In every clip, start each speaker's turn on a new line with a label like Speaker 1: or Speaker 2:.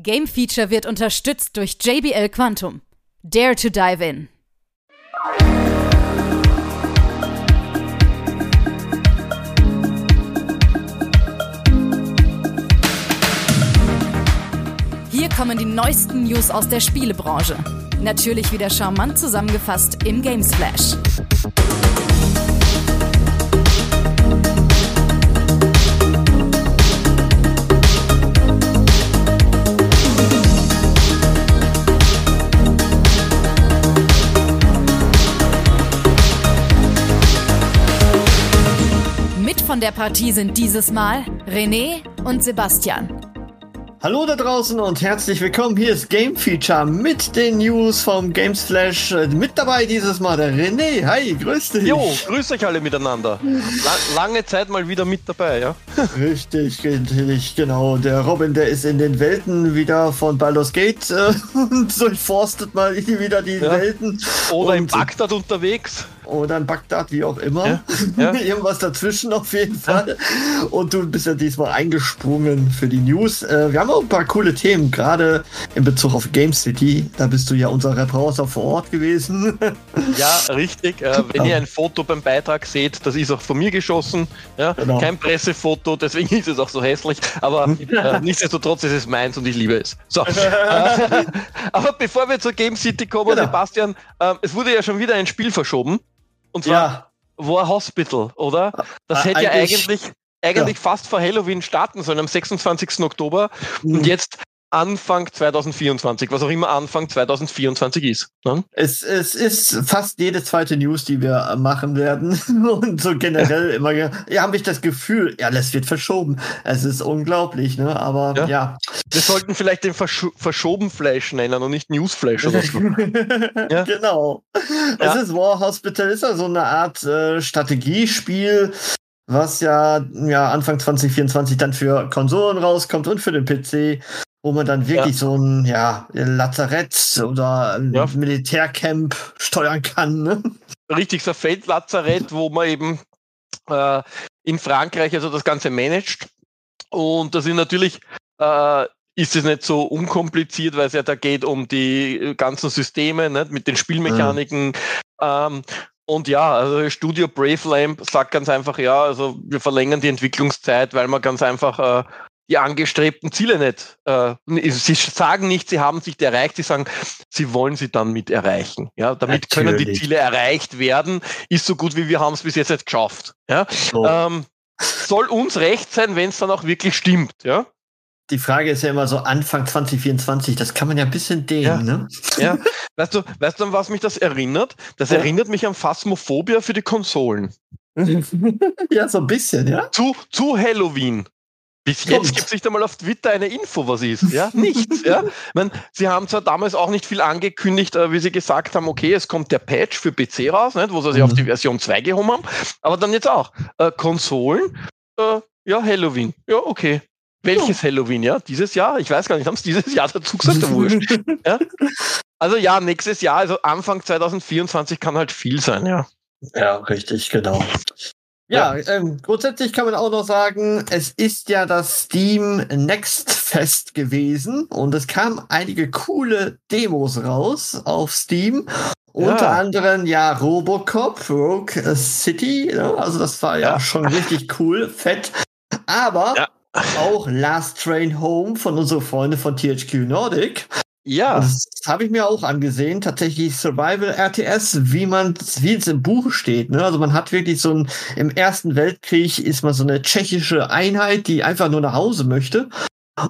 Speaker 1: Game Feature wird unterstützt durch JBL Quantum. Dare to dive in. Hier kommen die neuesten News aus der Spielebranche. Natürlich wieder charmant zusammengefasst im Gamesflash. Mit von der Partie sind dieses Mal René und Sebastian.
Speaker 2: Hallo da draußen und herzlich willkommen. Hier ist Game Feature mit den News vom Games Flash. Äh, Mit dabei dieses Mal der René. Hi, grüß dich.
Speaker 3: Jo, grüß euch alle miteinander. La lange Zeit mal wieder mit dabei, ja?
Speaker 2: Richtig, richtig, genau. Der Robin, der ist in den Welten wieder von Baldur's Gate äh, und durchforstet mal wieder die
Speaker 3: Ja.
Speaker 2: Welten.
Speaker 3: Oder
Speaker 2: Und-
Speaker 3: Bagdad unterwegs.
Speaker 2: Oder in Bagdad, wie auch immer.
Speaker 3: Ja, ja.
Speaker 2: Irgendwas dazwischen auf jeden Fall. Und du bist ja diesmal eingesprungen für die News. Äh, wir haben auch ein paar coole Themen, gerade in Bezug auf Game City. Da bist du ja unser Reporter vor Ort gewesen.
Speaker 3: Ja, richtig. Äh, wenn ihr ein Foto beim Beitrag seht, das ist auch von mir geschossen. Ja?
Speaker 2: Genau.
Speaker 3: Kein Pressefoto, deswegen ist es auch so hässlich. Aber äh, nichtsdestotrotz ist es meins und ich liebe es. So. äh, aber bevor wir zur Game City kommen,
Speaker 2: Genau.
Speaker 3: Sebastian, äh, es wurde ja schon wieder ein Spiel verschoben. Und zwar
Speaker 2: ja,
Speaker 3: War Hospital, oder? Das hätte ja
Speaker 2: eigentlich-
Speaker 3: eigentlich, eigentlich fast vor Halloween starten sollen, am 26. Oktober. Und jetzt Anfang 2024, was auch immer Anfang 2024 ist. Ne?
Speaker 2: es, es ist fast jede zweite News, die wir äh, machen werden. Und so generell immer, ja, habe ich das Gefühl, ja, das wird verschoben. Es ist unglaublich, ne? Aber
Speaker 3: Ja.
Speaker 2: ja.
Speaker 3: Wir sollten vielleicht den Versch verschoben Flash nennen und nicht Newsflash oder so. Ja.
Speaker 2: Genau.
Speaker 3: Ja.
Speaker 2: Es ist War Hospital, ist ja so eine Art äh, Strategiespiel, was ja, ja Anfang 2024 dann für Konsolen rauskommt und für den PC, wo man dann wirklich so ein ja, Lazarett oder ein
Speaker 3: Ja.
Speaker 2: Militärcamp steuern kann. Ne?
Speaker 3: Richtig, so ein Feldlazarett, wo man eben äh, in Frankreich also das Ganze managt. Und das ist natürlich, äh, ist es nicht so unkompliziert, weil es ja da geht um die ganzen Systeme nicht, mit den Spielmechaniken. Ähm, und ja, also Studio Brave Lamp sagt ganz einfach, ja, also wir verlängern die Entwicklungszeit, weil man ganz einfach äh, die angestrebten Ziele nicht, äh, sie sagen nicht, sie haben sich erreicht, sie sagen, sie wollen sie dann mit erreichen. Ja, damit können die
Speaker 2: Natürlich.
Speaker 3: Ziele erreicht werden, ist so gut wie wir haben es bis jetzt nicht geschafft. Ja,
Speaker 2: So.
Speaker 3: ähm, soll uns recht sein, wenn es dann auch wirklich stimmt. Ja,
Speaker 2: Die Frage ist ja immer so Anfang 2024, das kann man ja ein bisschen dehnen.
Speaker 3: Ja.
Speaker 2: Ne?
Speaker 3: ja. weißt du, weißt du, an was mich das erinnert? Das
Speaker 2: Ja.
Speaker 3: erinnert mich an Phasmophobia für die Konsolen.
Speaker 2: ja, so ein bisschen, ja.
Speaker 3: Zu, zu Halloween. Bis jetzt gibt es nicht einmal auf Twitter eine Info, was ist. Ja, nichts. ja. Ich mein, sie haben zwar damals auch nicht viel angekündigt, äh, wie sie gesagt haben, okay, es kommt der Patch für PC raus, nicht, wo sie sich
Speaker 2: Mhm.
Speaker 3: auf die Version 2 gehoben haben, aber dann jetzt auch. Äh, Konsolen, äh, ja, Halloween. Ja, okay. Welches Halloween, ja? Dieses Jahr? Ich weiß gar nicht, haben sie dieses Jahr dazu gesagt? Ja, wurscht. Ja? Also ja, nächstes Jahr, also Anfang 2024 kann halt viel sein, ja.
Speaker 2: Ja, richtig, genau. Ja, Ähm, grundsätzlich kann man auch noch sagen, es ist ja das Steam Next Fest gewesen und es kamen einige coole Demos raus auf Steam. Unter anderem ja Robocop, Rogue City, ne? also das war ja,
Speaker 3: Ja.
Speaker 2: schon richtig cool, fett. Aber
Speaker 3: Ja.
Speaker 2: Auch Last Train Home von unseren Freunden von THQ Nordic.
Speaker 3: Ja,
Speaker 2: Das habe ich mir auch angesehen. Tatsächlich Survival RTS, wie man, wie es im Buch steht. Ne? Also man hat wirklich so ein, im Ersten Weltkrieg ist man so eine tschechische Einheit, die einfach nur nach Hause möchte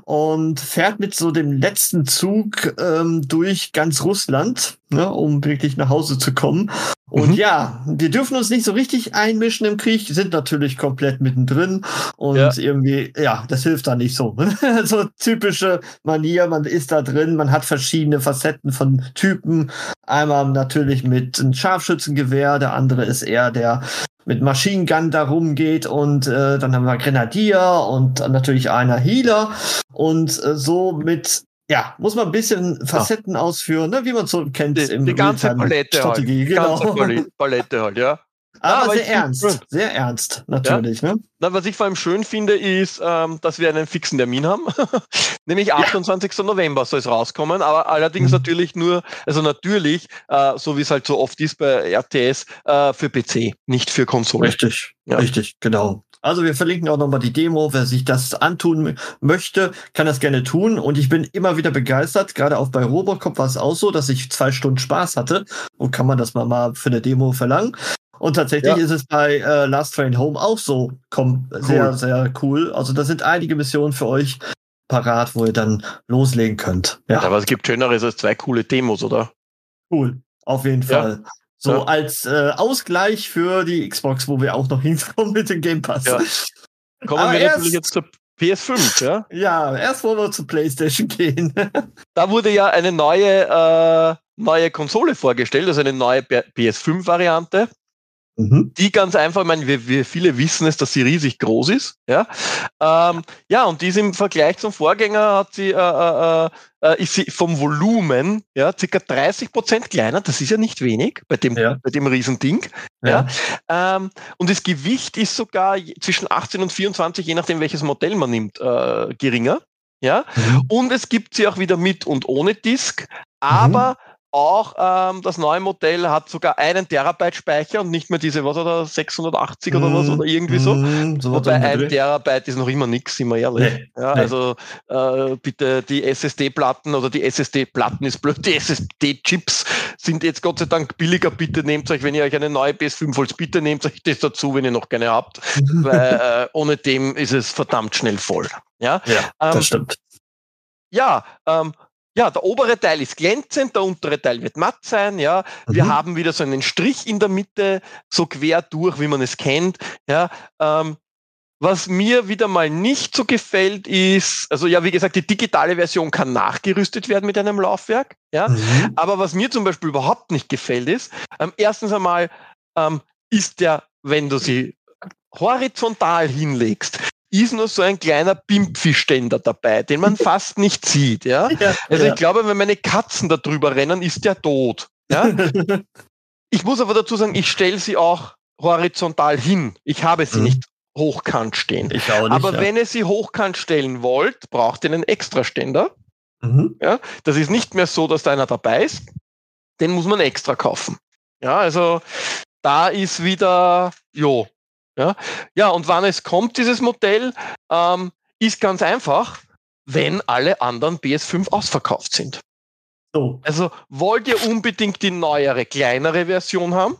Speaker 2: und fährt mit so dem letzten Zug ähm, durch ganz Russland, ne, um wirklich nach Hause zu kommen. Und
Speaker 3: Mhm.
Speaker 2: ja, wir dürfen uns nicht so richtig einmischen im Krieg, sind natürlich komplett mittendrin und
Speaker 3: Ja.
Speaker 2: irgendwie, ja, das hilft da nicht so. so typische Manier, man ist da drin, man hat verschiedene Facetten von Typen. Einmal natürlich mit einem Scharfschützengewehr, der andere ist eher der mit Machine Gun da rumgeht und äh, dann haben wir Grenadier und natürlich einer Healer und äh, so mit ja, muss man ein bisschen Facetten ausführen, ne, wie man so kennt
Speaker 3: die,
Speaker 2: im
Speaker 3: die ganze Palette halt.
Speaker 2: Strategie,
Speaker 3: Die
Speaker 2: genau.
Speaker 3: ganze Palette halt, ja.
Speaker 2: Aber,
Speaker 3: aber
Speaker 2: sehr ernst.
Speaker 3: schön.
Speaker 2: Sehr ernst, natürlich. Ne?
Speaker 3: Na, was ich vor allem schön finde, ist, ähm, dass wir einen fixen Termin haben. Nämlich 28. November soll es rauskommen, aber allerdings
Speaker 2: Mhm.
Speaker 3: natürlich nur, also natürlich, äh, so wie es halt so oft ist bei RTS, äh, für PC, nicht für Konsole.
Speaker 2: Richtig,
Speaker 3: Ja.
Speaker 2: richtig, genau. Also wir verlinken auch nochmal die Demo. Wer sich das antun möchte, kann das gerne tun. Und ich bin immer wieder begeistert. Gerade auch bei Robocop war es auch so, dass ich zwei Stunden Spaß hatte. Und kann man das mal, mal für eine Demo verlangen. Und tatsächlich
Speaker 3: Ja.
Speaker 2: ist es bei äh, Last Train Home auch so. Kommt sehr, sehr cool. Also da sind einige Missionen für euch parat, wo ihr dann loslegen könnt. Ja.
Speaker 3: Aber es gibt Schöneres als zwei coole Demos, oder?
Speaker 2: Cool, auf jeden
Speaker 3: Ja.
Speaker 2: Fall. So
Speaker 3: Ja.
Speaker 2: als äh, Ausgleich für die Xbox, wo wir auch noch hinkommen mit dem Game Pass.
Speaker 3: Ja. Kommen
Speaker 2: Aber
Speaker 3: wir
Speaker 2: erst-
Speaker 3: natürlich jetzt zur PS5, ja?
Speaker 2: Ja, erst wollen wir zu PlayStation gehen.
Speaker 3: Da wurde ja eine neue, äh, neue Konsole vorgestellt, also eine neue PS5-Variante.
Speaker 2: Mhm.
Speaker 3: die ganz einfach, ich meine, wir, wir viele wissen es, dass sie riesig groß ist. Ja, ähm, ja und die ist im Vergleich zum Vorgänger hat sie, äh, äh, äh, ist sie vom Volumen ja, circa 30 Prozent kleiner. Das ist ja nicht wenig bei dem,
Speaker 2: Ja.
Speaker 3: bei dem Riesending. Ja. Ähm, und das Gewicht ist sogar zwischen 18 und 24, je nachdem welches Modell man nimmt, äh, geringer. Ja,
Speaker 2: Mhm.
Speaker 3: und es gibt sie auch wieder mit und ohne Disk, aber auch ähm, das neue Modell hat sogar einen Terabyte Speicher und nicht mehr diese, was oder 680 oder was oder irgendwie so.
Speaker 2: Mhm, so
Speaker 3: Wobei ein. Terabyte ist noch immer nichts, sind wir ehrlich.
Speaker 2: Nee,
Speaker 3: Ja,
Speaker 2: nee.
Speaker 3: Also äh, bitte die SSD-Platten oder die SSD-Platten ist blöd, die SSD-Chips sind jetzt Gott sei Dank billiger. Bitte nehmt euch, wenn ihr euch eine neue PS5 holt, bitte nehmt euch das dazu, wenn ihr noch keine habt, weil äh, ohne dem ist es verdammt schnell voll. Ja,
Speaker 2: ja,
Speaker 3: ähm,
Speaker 2: das stimmt.
Speaker 3: ja, ähm, ja, der obere Teil ist glänzend, der untere Teil wird matt sein, ja. Wir
Speaker 2: Mhm.
Speaker 3: haben wieder so einen Strich in der Mitte, so quer durch, wie man es kennt, ja. Ähm, was mir wieder mal nicht so gefällt ist, also ja, wie gesagt, die digitale Version kann nachgerüstet werden mit einem Laufwerk, ja.
Speaker 2: Mhm.
Speaker 3: Aber was mir zum Beispiel überhaupt nicht gefällt ist, ähm, erstens einmal ähm, ist der, wenn du sie horizontal hinlegst, ist nur so ein kleiner Bimpfi-Ständer dabei, den man fast nicht sieht, ja.
Speaker 2: Ja,
Speaker 3: Also
Speaker 2: ja.
Speaker 3: ich glaube, wenn meine Katzen da drüber rennen, ist der tot. Ja? Ich muss aber dazu sagen, ich stelle sie auch horizontal hin. Ich habe sie
Speaker 2: Mhm.
Speaker 3: nicht hochkant stehen.
Speaker 2: nicht.
Speaker 3: aber
Speaker 2: ja.
Speaker 3: wenn ihr sie hochkant stellen wollt, braucht ihr einen Extraständer.
Speaker 2: Mhm.
Speaker 3: Ja? Das ist nicht mehr so, dass da einer dabei ist. Den muss man extra kaufen. Ja, also da ist wieder, jo. Ja, ja und wann es kommt, dieses Modell, ähm, ist ganz einfach, wenn alle anderen PS5 ausverkauft sind.
Speaker 2: So.
Speaker 3: Also wollt ihr unbedingt die neuere, kleinere Version haben?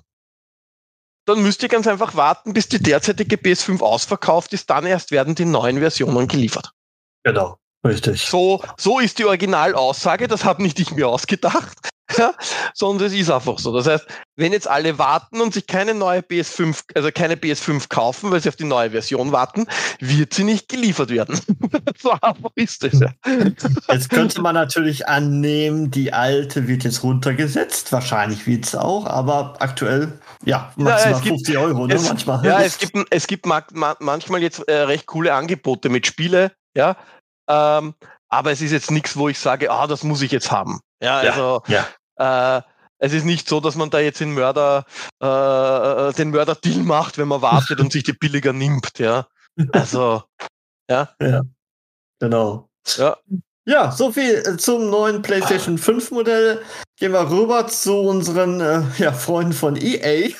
Speaker 3: Dann müsst ihr ganz einfach warten, bis die derzeitige PS5 ausverkauft ist. Dann erst werden die neuen Versionen geliefert.
Speaker 2: Genau. Richtig.
Speaker 3: So, so ist die Originalaussage. Das habe nicht ich mir ausgedacht, ja, sondern es ist einfach so. Das heißt, wenn jetzt alle warten und sich keine neue PS5, also keine PS5 kaufen, weil sie auf die neue Version warten, wird sie nicht geliefert werden. so einfach ist es. Ja.
Speaker 2: Jetzt könnte man natürlich annehmen, die alte wird jetzt runtergesetzt. Wahrscheinlich wird es auch, aber aktuell, ja, maximal
Speaker 3: es gibt-
Speaker 2: 50 Euro, ne,
Speaker 3: es,
Speaker 2: manchmal.
Speaker 3: Ja, es gibt, es gibt ma ma manchmal jetzt äh, recht coole Angebote mit Spiele, ja. Ähm, aber es ist jetzt nichts, wo ich sage, ah, das muss ich jetzt haben. Ja,
Speaker 2: Ja,
Speaker 3: also
Speaker 2: ja.
Speaker 3: Äh, es ist nicht so, dass man da jetzt den Mörder, äh, den Mörder-Deal macht, wenn man wartet und sich die billiger nimmt, ja. Also,
Speaker 2: Genau.
Speaker 3: ja.
Speaker 2: Ja, so viel äh, zum neuen PlayStation 5 Modell. Gehen wir rüber zu unseren äh, ja, Freunden von EA.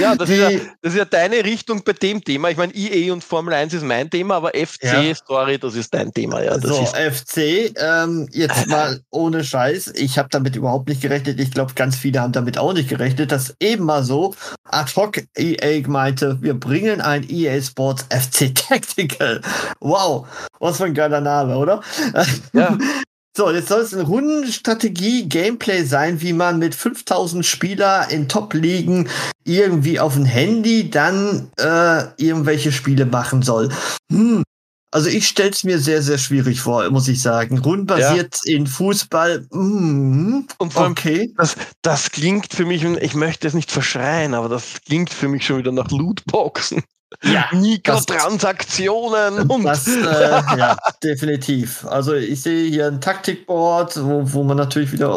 Speaker 3: Ja, das ist ja, das ist ja deine Richtung bei dem Thema. Ich meine, EA und Formel 1 ist mein Thema, aber FC,
Speaker 2: Ja.
Speaker 3: Story, das ist dein Thema, ja. Das
Speaker 2: so,
Speaker 3: ist,
Speaker 2: FC, ähm, jetzt mal ohne Scheiß. Ich habe damit überhaupt nicht gerechnet. Ich glaube, ganz viele haben damit auch nicht gerechnet, dass eben mal so ad hoc EA meinte, wir bringen ein EA Sports FC Tactical. Wow, was für ein geiler Name, oder?
Speaker 3: ja,
Speaker 2: So, jetzt soll es eine Rundenstrategie-Gameplay sein, wie man mit 5000 Spieler in Top-Ligen irgendwie auf dem Handy dann äh, irgendwelche Spiele machen soll. Hm. Also ich stell's mir sehr, sehr schwierig vor, muss ich sagen. Rundenbasiert in Fußball. hm,
Speaker 3: und vor allem,
Speaker 2: okay.
Speaker 3: Das, das klingt für mich, ich möchte es nicht verschreien, aber das klingt für mich schon wieder nach Lootboxen.
Speaker 2: Ja,
Speaker 3: Mikrotransaktionen und
Speaker 2: Das, äh, ja, definitiv. Also ich sehe hier ein Taktikboard, wo, wo man natürlich wieder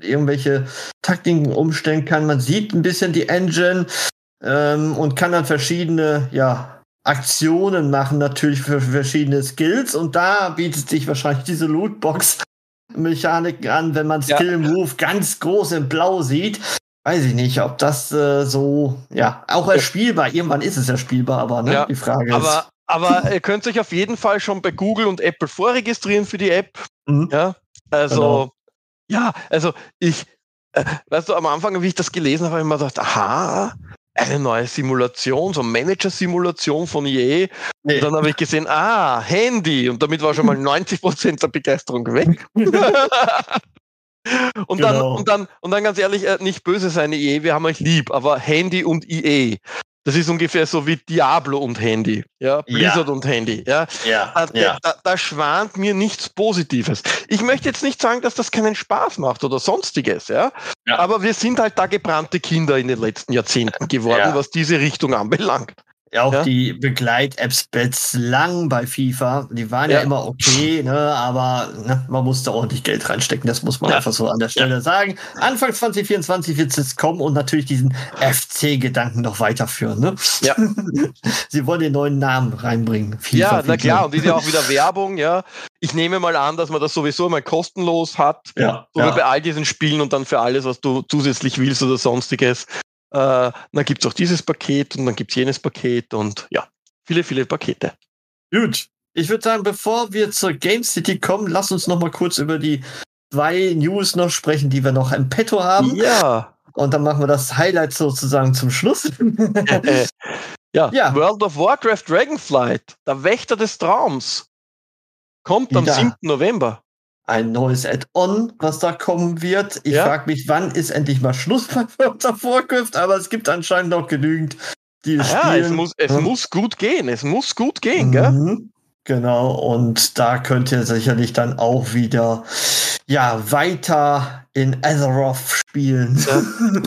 Speaker 2: irgendwelche Taktiken umstellen kann. Man sieht ein bisschen die Engine. ähm, und kann dann verschiedene, ja, Aktionen machen, natürlich für verschiedene Skills. Und da bietet sich wahrscheinlich diese Lootbox-Mechanik an, wenn man Skill Move ganz groß in Blau sieht. Weiß ich nicht, ob das äh, so, ja, auch als spielbar. Irgendwann ist es ja spielbar, aber ne,
Speaker 3: Ja,
Speaker 2: die Frage
Speaker 3: Aber,
Speaker 2: ist.
Speaker 3: aber ihr könnt euch auf jeden Fall schon bei Google und Apple vorregistrieren für die App.
Speaker 2: Mhm.
Speaker 3: Ja, also,
Speaker 2: Genau.
Speaker 3: ja, also ich, äh, weißt du, am Anfang, wie ich das gelesen habe, habe ich mir gedacht, aha, eine neue Simulation, so Manager-Simulation von EA.
Speaker 2: Nee.
Speaker 3: Und dann habe ich gesehen, ah, Handy. Und damit war schon mal 90 Prozent der Begeisterung weg. und, dann,
Speaker 2: Genau.
Speaker 3: und, dann, und dann ganz ehrlich, äh, nicht böse sein, EA, wir haben euch lieb, aber Handy und EA, das ist ungefähr so wie Diablo und Handy, ja, Blizzard und Handy, ja.
Speaker 2: Ja,
Speaker 3: Da, da, da schwant mir nichts Positives. Ich möchte jetzt nicht sagen, dass das keinen Spaß macht oder sonstiges, ja.
Speaker 2: Ja.
Speaker 3: Aber wir sind halt da gebrannte Kinder in den letzten Jahrzehnten geworden,
Speaker 2: Ja.
Speaker 3: was diese Richtung anbelangt.
Speaker 2: Ja, auch
Speaker 3: Ja.
Speaker 2: die Begleit-Apps bislang bei FIFA, die waren ja,
Speaker 3: Ja.
Speaker 2: immer okay, ne, aber ne, man musste ordentlich Geld reinstecken, das muss man
Speaker 3: Ja.
Speaker 2: einfach so an der Stelle sagen. Anfang 2024 wird es jetzt kommen und natürlich diesen FC-Gedanken noch weiterführen. Ne?
Speaker 3: Ja.
Speaker 2: Sie wollen den neuen Namen reinbringen. FIFA
Speaker 3: ja, na
Speaker 2: FIFA.
Speaker 3: klar, und ist ja auch wieder Werbung, ja. Ich nehme mal an, dass man das sowieso mal kostenlos hat,
Speaker 2: Ja,
Speaker 3: so wie bei all diesen Spielen und dann für alles, was du zusätzlich willst oder sonstiges. Äh, dann gibt's auch dieses Paket und dann gibt's jenes Paket und ja, viele, viele Pakete.
Speaker 2: Gut. Ich würde sagen, bevor wir zur Game City kommen, lass uns noch mal kurz über die zwei News noch sprechen, die wir noch im Petto haben.
Speaker 3: Ja.
Speaker 2: Und dann machen wir das Highlight sozusagen zum Schluss.
Speaker 3: Äh, ja.
Speaker 2: Ja.
Speaker 3: World of Warcraft Dragonflight, der Wächter des Traums, kommt am
Speaker 2: Ja.
Speaker 3: 7. November.
Speaker 2: Ein neues Add-on, was da kommen wird. Ich
Speaker 3: Ja.
Speaker 2: frage mich, wann ist endlich mal Schluss bei of Warcraft, aber es gibt anscheinend noch genügend, die es
Speaker 3: Ja,
Speaker 2: spielen.
Speaker 3: es muss, es
Speaker 2: Ja.
Speaker 3: muss gut gehen. Es muss gut gehen, gell?
Speaker 2: Mhm. Genau, und da könnt ihr sicherlich dann auch wieder ja weiter in Azeroth spielen.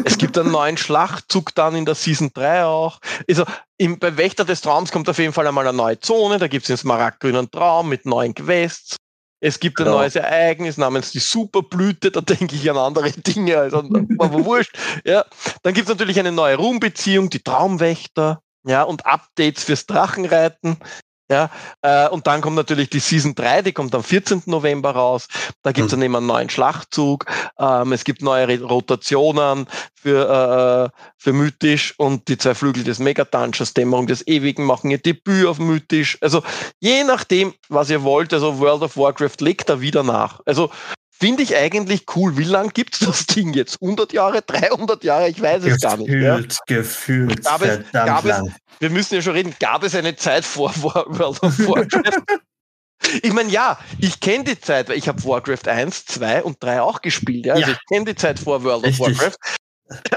Speaker 3: Es gibt einen neuen Schlachtzug dann in der Season 3 auch. Also im, bei Wächter des Traums kommt auf jeden Fall einmal eine neue Zone. Da gibt es den smaragdgrünen Traum mit neuen Quests. Es gibt ein
Speaker 2: Genau.
Speaker 3: neues Ereignis namens die Superblüte. Da denke ich an andere Dinge, also aber wurscht. Ja. Dann gibt es natürlich eine neue Ruhmbeziehung, die Traumwächter. Ja, und Updates fürs Drachenreiten. Ja, äh, und dann kommt natürlich die Season 3, die kommt am 14. November raus. Da gibt es
Speaker 2: Hm.
Speaker 3: dann eben einen neuen Schlachtzug. Ähm, es gibt neue Rotationen für, äh, für mythisch und die zwei Flügel des Megatunchers, Dämmerung des Ewigen, machen ihr Debüt auf mythisch. Also je nachdem, was ihr wollt, also World of Warcraft legt da wieder nach. Also finde ich eigentlich cool. Wie lang gibt's das Ding jetzt? 100 Jahre, 300 Jahre? Ich weiß es gar nicht. Ja?
Speaker 2: Gefühlt, gefühlt,
Speaker 3: Gab es- gab es-. Wir müssen ja schon reden, gab es eine Zeit vor War- World of Warcraft? Ich meine, ja, ich kenne die Zeit, weil ich habe Warcraft 1, 2 und 3 auch gespielt. Ja? Also
Speaker 2: Ja.
Speaker 3: ich kenne die Zeit vor World
Speaker 2: Richtig.
Speaker 3: of Warcraft.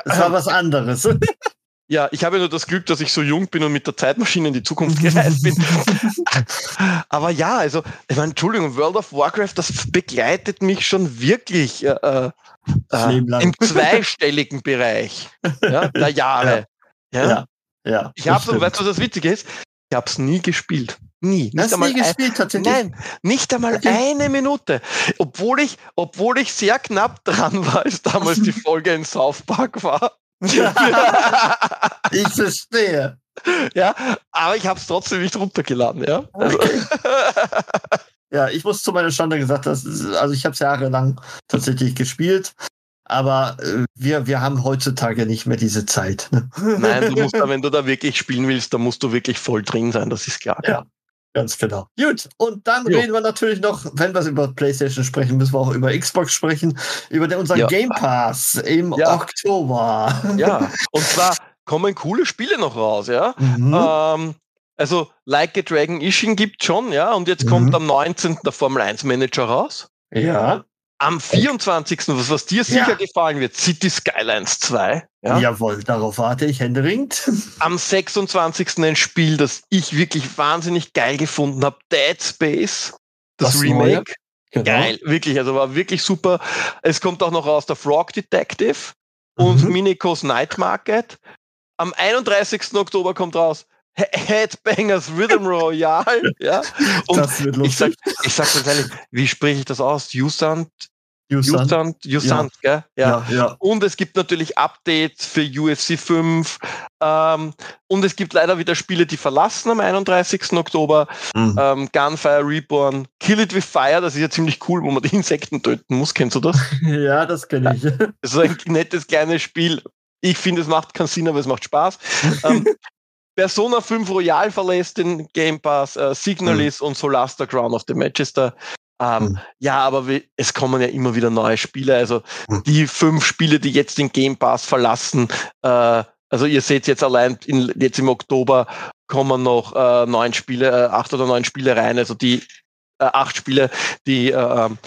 Speaker 2: Das war was anderes.
Speaker 3: Ja, ich habe ja nur das Glück, dass ich so jung bin und mit der Zeitmaschine in die Zukunft gereist bin. Aber ja, also, ich meine, Entschuldigung, World of Warcraft, das begleitet mich schon wirklich äh, äh, im zweistelligen Bereich ja, der Jahre. Ja.
Speaker 2: Ja, ja.
Speaker 3: Ich habe so, weißt du, was das Witzige ist? Ich habe es nie gespielt. Nie. Nicht einmal
Speaker 2: nie
Speaker 3: ein,
Speaker 2: gespielt, tatsächlich?
Speaker 3: Nein, nicht einmal
Speaker 2: Okay.
Speaker 3: eine Minute. Obwohl ich, obwohl ich sehr knapp dran war, als damals die Folge in South Park war.
Speaker 2: ich verstehe.
Speaker 3: ja, aber ich habe es trotzdem nicht runtergeladen, ja. Also,
Speaker 2: Ja, ich muss zu meiner Schande gesagt, das ist, also ich habe es jahrelang tatsächlich gespielt, aber äh, wir, wir haben heutzutage nicht mehr diese Zeit. Ne?
Speaker 3: nein, du musst da, wenn du da wirklich spielen willst, dann musst du wirklich voll drin sein, das ist klar.
Speaker 2: Ja. Ganz genau. Gut, und dann
Speaker 3: Jo.
Speaker 2: reden wir natürlich noch, wenn wir über PlayStation sprechen, müssen wir auch über Xbox sprechen, über den, unseren
Speaker 3: Ja.
Speaker 2: Game Pass im
Speaker 3: Ja.
Speaker 2: Oktober.
Speaker 3: Ja, und zwar kommen coole Spiele noch raus, ja.
Speaker 2: Mhm.
Speaker 3: Ähm, also Like a Dragon Ishin gibt schon, ja, und jetzt
Speaker 2: Mhm.
Speaker 3: kommt am 19. der Formel 1 Manager raus.
Speaker 2: ja,
Speaker 3: Am 24. was, was dir sicher
Speaker 2: Ja.
Speaker 3: gefallen wird, City Skylines 2. Ja.
Speaker 2: jawohl, darauf warte ich händeringend.
Speaker 3: Am 26. ein Spiel, das ich wirklich wahnsinnig geil gefunden habe, Dead Space, das,
Speaker 2: Das.
Speaker 3: Remake.
Speaker 2: Genau.
Speaker 3: Geil, wirklich, also war wirklich super. Es kommt auch noch raus der Frog Detective und
Speaker 2: Mhm.
Speaker 3: Minikos Night Market. Am 31. Oktober kommt raus He- Headbangers Rhythm Royale. ja. Und
Speaker 2: das wird
Speaker 3: ich sag,
Speaker 2: lustig.
Speaker 3: ich sag ganz ehrlich, wie spreche ich das aus? Jusant, Jusant, Jusant,
Speaker 2: ja.
Speaker 3: gell? Ja. ja. Ja, Und es gibt natürlich Updates für UFC 5. Ähm, und es gibt leider wieder Spiele, die verlassen am 31. Oktober. Mhm. Ähm, Gunfire Reborn, Kill It With Fire, das ist ja ziemlich cool, wo man die Insekten töten muss. Kennst du das?
Speaker 2: ja, das kenne ich.
Speaker 3: Das ist ein nettes kleines Spiel. Ich finde, es macht keinen Sinn, aber es macht Spaß. ähm, Persona 5 Royal verlässt den Game Pass, äh, Signalis mhm. und Solasta Crown of the Manchester. Ähm, mhm. Ja, aber wir, es kommen ja immer wieder neue Spiele. Also mhm. die fünf Spiele, die jetzt den Game Pass verlassen, äh, also ihr seht jetzt allein in, jetzt im Oktober kommen noch äh, neun Spiele, äh, acht oder neun Spiele rein. Also die äh, acht Spiele, die äh, ähm,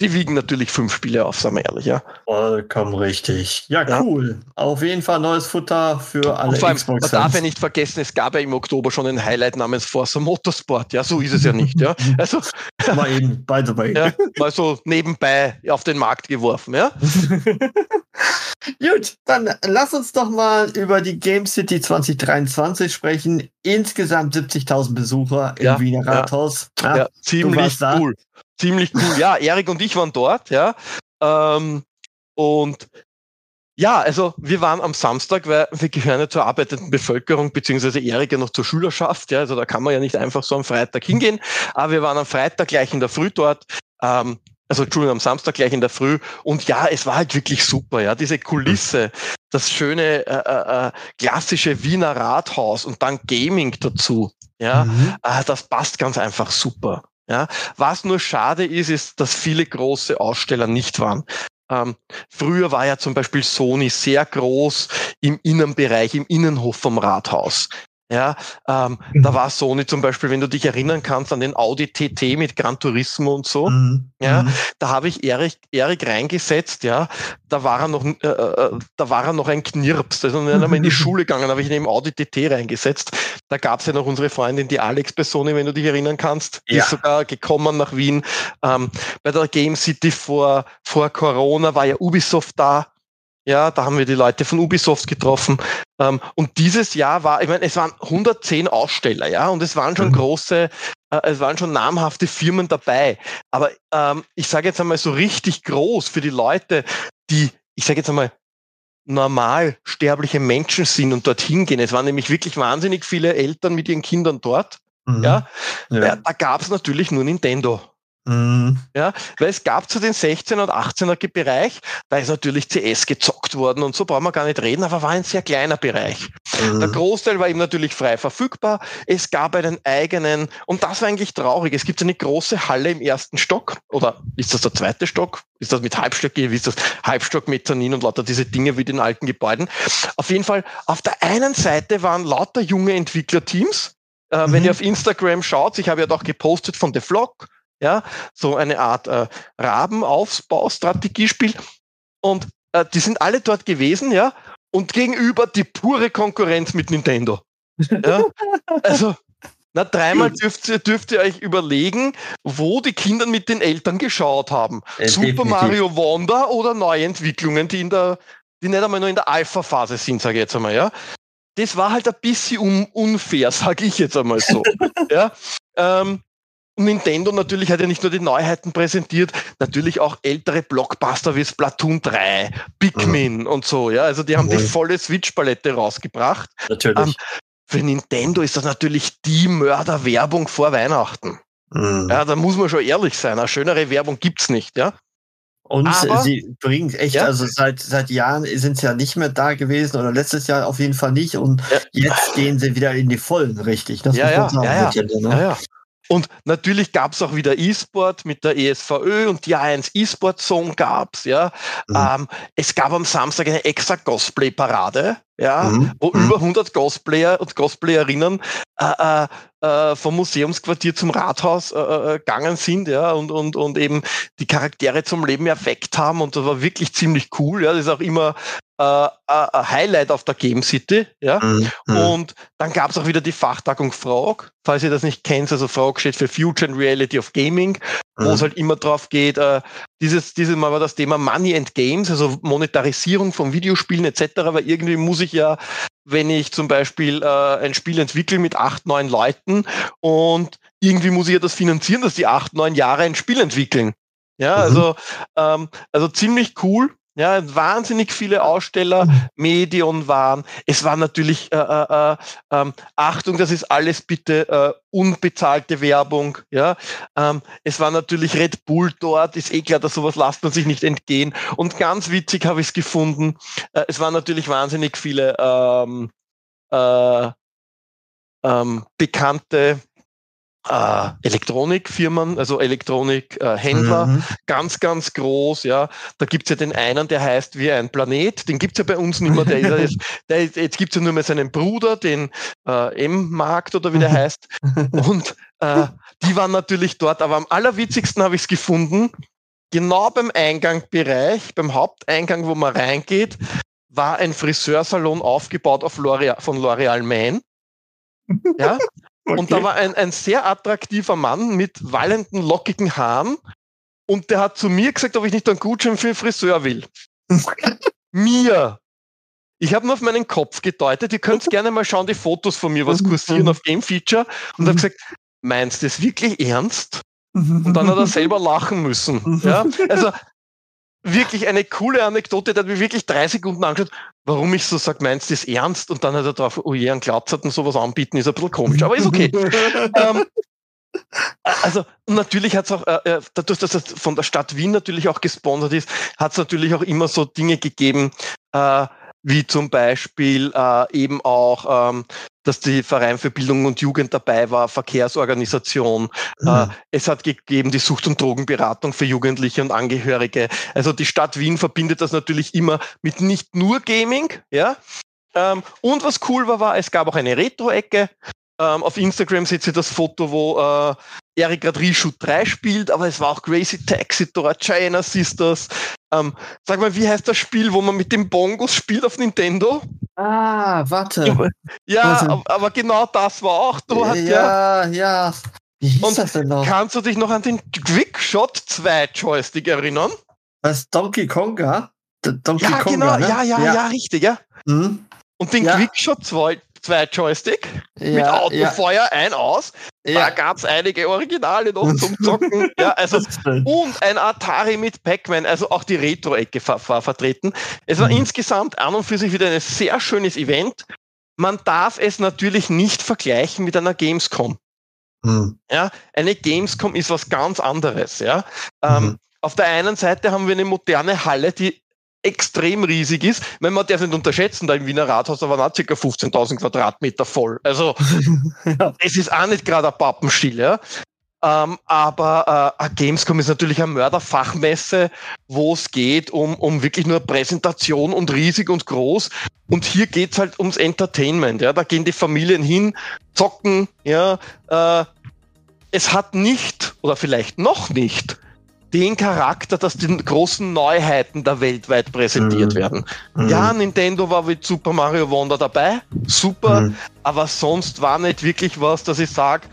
Speaker 3: die wiegen natürlich fünf Spiele auf, sagen wir ehrlich, ja.
Speaker 2: Vollkommen richtig. Ja, ja. cool. Auf jeden Fall neues Futter für alle
Speaker 3: allem, Xbox. Man darf ja nicht vergessen, es gab ja im Oktober schon ein Highlight namens Forza Motorsport. Ja, so ist es ja nicht. Ja. Also,
Speaker 2: mal eben, by the way.
Speaker 3: Ja, mal so nebenbei auf den Markt geworfen, ja.
Speaker 2: Gut, dann lass uns doch mal über die Game City 2023 sprechen. Insgesamt 70.000 Besucher im ja, Wiener Rathaus.
Speaker 3: Ja, ja ziemlich cool ziemlich cool. Ja, Erik und ich waren dort, ja. Ähm, und ja, also wir waren am Samstag, weil wir gehören ja zur arbeitenden Bevölkerung, beziehungsweise Erik ja noch zur Schülerschaft, ja, also da kann man ja nicht einfach so am Freitag hingehen. Aber wir waren am Freitag gleich in der Früh dort. Ähm, also Entschuldigung, am Samstag gleich in der Früh. Und ja, es war halt wirklich super, ja. Diese Kulisse, das schöne äh, äh, äh klassische Wiener Rathaus und dann Gaming dazu. Ja, mhm. äh, das passt ganz einfach super. Ja, was nur schade ist, ist, dass viele große Aussteller nicht waren. Ähm, früher war ja zum Beispiel Sony sehr groß im Innenbereich, im Innenhof vom Rathaus. Ja, ähm, mhm. da war Sony zum Beispiel, wenn du dich erinnern kannst an den Audi TT mit Gran Turismo und so. Mhm. Ja, mhm. da habe ich Erik, Erik reingesetzt. Ja, da war er noch, äh, äh, da war er noch ein Knirps. Also wenn er mal in die Schule gegangen, habe ich ihn im Audi TT reingesetzt. Da gab es ja noch unsere Freundin, die Alex Personi, wenn du dich erinnern kannst. Die ja. ist sogar gekommen nach Wien. Ähm, bei der Game City vor vor Corona war ja Ubisoft da. Ja, da haben wir die Leute von Ubisoft getroffen. Ähm, und dieses Jahr war, ich meine, es waren 110 Aussteller, ja, und es waren schon mhm. große, äh, es waren schon namhafte Firmen dabei. Aber ähm, ich sage jetzt einmal so richtig groß für die Leute, die, ich sage jetzt einmal, normal sterbliche Menschen sind und dorthin gehen. Es waren nämlich wirklich wahnsinnig viele Eltern mit ihren Kindern dort. Mhm. Ja, ja. da gab es natürlich nur Nintendo. Mhm. Ja, weil es gab zu den 16 und 18er Bereich, da ist natürlich CS gezockt worden und so brauchen wir gar nicht reden, aber war ein sehr kleiner Bereich. Mhm. Der Großteil war eben natürlich frei verfügbar. Es gab einen eigenen, und das war eigentlich traurig. Es gibt eine große Halle im ersten Stock, oder ist das der zweite Stock? Ist das mit Halbstock, wie ist das? Halbstock, Mezzanin und lauter diese Dinge wie den alten Gebäuden. Auf jeden Fall, auf der einen Seite waren lauter junge Entwicklerteams, äh, mhm. Wenn ihr auf Instagram schaut, ich habe ja doch gepostet von The Vlog, ja, so eine Art äh, Rabenaufbaustrategiespiel. Und äh, die sind alle dort gewesen, ja, und gegenüber die pure Konkurrenz mit Nintendo. Ja? also, na, dreimal dürft ihr, dürft ihr euch überlegen, wo die Kinder mit den Eltern geschaut haben. Äh, Super definitiv. Mario Wonder oder Neuentwicklungen, die in der, die nicht einmal nur in der Alpha-Phase sind, sage ich jetzt einmal, ja. Das war halt ein bisschen unfair, sage ich jetzt einmal so. ja. Ähm, Nintendo natürlich hat ja nicht nur die Neuheiten präsentiert, natürlich auch ältere Blockbuster wie Splatoon 3, Pikmin mhm. und so, ja. Also die haben mhm. die volle Switch-Palette rausgebracht.
Speaker 2: Natürlich. Ähm,
Speaker 3: für Nintendo ist das natürlich die Mörderwerbung vor Weihnachten. Mhm. Ja, da muss man schon ehrlich sein. Eine schönere Werbung gibt's nicht, ja.
Speaker 2: Und Aber, sie bringen echt, ja? also seit, seit Jahren sind sie ja nicht mehr da gewesen oder letztes Jahr auf jeden Fall nicht und ja. jetzt gehen sie wieder in die Vollen, richtig.
Speaker 3: Das ja, muss man ja, sagen. Ja, ja. Ne? Und natürlich gab es auch wieder E-Sport mit der ESVÖ und die A1 E-Sport Zone gab's, ja. Mhm. Ähm, es gab am Samstag eine extra Cosplay-Parade, ja, mhm. wo mhm. über 100 Cosplayer und Cosplayerinnen äh, äh, äh, vom Museumsquartier zum Rathaus äh, äh, gegangen sind, ja, und, und, und eben die Charaktere zum Leben erweckt haben und das war wirklich ziemlich cool, ja, das ist auch immer äh, ein Highlight auf der Game City, ja, mhm. mhm. und dann gab es auch wieder die Fachtagung Frog, falls ihr das nicht kennt, also Frog steht für Future and Reality of Gaming, wo es mhm. halt immer drauf geht, äh, dieses, dieses Mal war das Thema Money and Games, also Monetarisierung von Videospielen etc., weil irgendwie muss ich ja wenn ich zum Beispiel äh, ein Spiel entwickle mit acht, neun Leuten und irgendwie muss ich ja das finanzieren, dass die acht, neun Jahre ein Spiel entwickeln. Ja, mhm. also, ähm, also ziemlich cool. Ja, wahnsinnig viele Aussteller, Medion waren. Es war natürlich, äh, äh, äh, ähm, Achtung, das ist alles bitte äh, unbezahlte Werbung. Ja, ähm, es war natürlich Red Bull dort. Ist eh klar, dass sowas lasst man sich nicht entgehen. Und ganz witzig habe ich es gefunden. Äh, es waren natürlich wahnsinnig viele ähm, äh, ähm, bekannte äh, Elektronikfirmen, also Elektronikhändler, äh, mhm. ganz, ganz groß, ja. Da gibt's ja den einen, der heißt wie ein Planet, den gibt's ja bei uns nicht mehr, der ist, jetzt, der ist, jetzt gibt's ja nur mehr seinen Bruder, den äh, M-Markt oder wie der heißt. Und äh, die waren natürlich dort, aber am allerwitzigsten habe ich es gefunden, genau beim Eingangbereich, beim Haupteingang, wo man reingeht, war ein Friseursalon aufgebaut auf L'Oreal, von L'Oreal Man. Ja, Okay. Und da war ein, ein sehr attraktiver Mann mit wallenden, lockigen Haaren. Und der hat zu mir gesagt, ob ich nicht einen Gutschein für einen Friseur will. mir. Ich habe nur auf meinen Kopf gedeutet. Ihr könnt gerne mal schauen, die Fotos von mir, was kursieren auf Game Feature. Und habe gesagt, meinst du das wirklich ernst? Und dann hat er selber lachen müssen. Ja? Also wirklich eine coole Anekdote, der hat mir wirklich drei Sekunden angeschaut, warum ich so sage, meinst du das ernst? Und dann hat er drauf, oh je, ein Glatz und sowas anbieten, ist ein bisschen komisch, aber ist okay. ähm, also natürlich hat es auch, äh, äh, dadurch, dass es von der Stadt Wien natürlich auch gesponsert ist, hat es natürlich auch immer so Dinge gegeben, äh, wie zum Beispiel äh, eben auch, ähm, dass die Verein für Bildung und Jugend dabei war, Verkehrsorganisation. Mhm. Äh, es hat gegeben die Sucht- und Drogenberatung für Jugendliche und Angehörige. Also die Stadt Wien verbindet das natürlich immer mit nicht nur Gaming, ja. Ähm, und was cool war, war, es gab auch eine Retro-Ecke. Ähm, auf Instagram seht ihr das Foto, wo äh, Eric gerade Reshoot 3 spielt, aber es war auch Crazy Taxi, Dora China Sisters. Ähm, sag mal, wie heißt das Spiel, wo man mit dem Bongos spielt auf Nintendo?
Speaker 2: Ah, warte.
Speaker 3: Ja, warte. aber genau das war auch dort.
Speaker 2: Ja, ja. ja.
Speaker 3: Wie hieß Und das denn noch? Kannst du dich noch an den Quickshot 2 Joystick erinnern?
Speaker 2: Was, Donkey Konga?
Speaker 3: Donkey ja, Konga, genau, ne? ja, ja, ja, ja, richtig, ja. Mhm. Und den ja. Quickshot 2 zwei Joystick ja, mit Autofeuer ja. ein aus. Da gab es einige Originale noch zum Zocken. ja, also, und ein Atari mit Pac-Man, also auch die Retro-Ecke war, war, vertreten. Es war mhm. insgesamt an und für sich wieder ein sehr schönes Event. Man darf es natürlich nicht vergleichen mit einer Gamescom. Mhm. Ja, eine Gamescom ist was ganz anderes. Ja. Ähm, mhm. Auf der einen Seite haben wir eine moderne Halle, die extrem riesig ist. Wenn man darf nicht unterschätzen, da im Wiener Rathaus da waren auch ca. 15.000 Quadratmeter voll. Also ja. es ist auch nicht gerade ein Pappenstiel, ja. Ähm, aber äh, Gamescom ist natürlich eine Mörderfachmesse, wo es geht um, um wirklich nur Präsentation und riesig und groß. Und hier geht's halt ums Entertainment. Ja, da gehen die Familien hin, zocken. Ja, äh, es hat nicht oder vielleicht noch nicht den Charakter, dass die großen Neuheiten da weltweit präsentiert mhm. werden. Mhm. Ja, Nintendo war mit Super Mario Wonder dabei, super, mhm. aber sonst war nicht wirklich was, dass ich sage,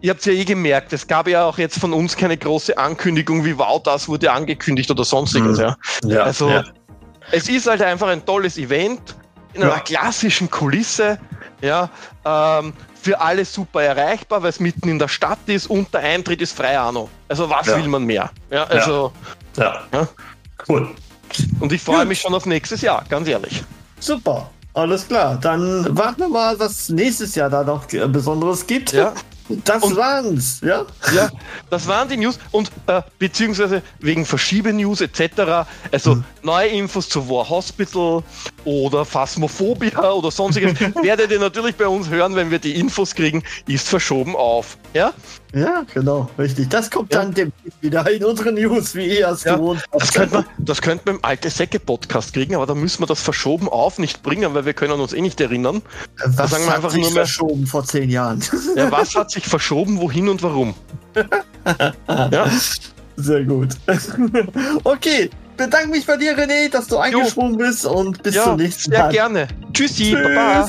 Speaker 3: ihr habt es ja eh gemerkt, es gab ja auch jetzt von uns keine große Ankündigung, wie wow, das wurde angekündigt oder sonstiges. Mhm. Ja. ja. also ja. es ist halt einfach ein tolles Event in einer ja. klassischen Kulisse. Ja, ähm, für alle super erreichbar, weil es mitten in der Stadt ist und der Eintritt ist frei Anno. Also was ja. will man mehr? Ja, also.
Speaker 2: Ja. ja. Cool.
Speaker 3: Und ich freue mich schon auf nächstes Jahr, ganz ehrlich.
Speaker 2: Super. Alles klar. Dann warten wir mal, was nächstes Jahr da noch Besonderes gibt.
Speaker 3: Ja.
Speaker 2: Das und, waren's, ja?
Speaker 3: Ja, das waren die News und äh, beziehungsweise wegen Verschiebe-News etc. Also hm. neue Infos zu War Hospital oder Phasmophobia oder sonstiges werdet ihr natürlich bei uns hören, wenn wir die Infos kriegen, ist verschoben auf. Ja?
Speaker 2: Ja, genau, richtig. Das kommt ja. dann demnächst wieder in unsere News, wie ihr es ja, gewohnt
Speaker 3: habt. Das könnte man, das könnte man im alte Säcke-Podcast kriegen, aber da müssen wir das verschoben auf nicht bringen, weil wir können uns eh nicht erinnern.
Speaker 2: Was sagen wir einfach nur mehr, verschoben vor zehn Jahren?
Speaker 3: Ja, was hat sich verschoben, wohin und warum?
Speaker 2: ja. Sehr gut. okay, bedanke mich bei dir, René, dass du eingesprungen bist und bis ja, zum nächsten
Speaker 3: Mal. Sehr gerne. Tschüssi, Tschüss. Baba.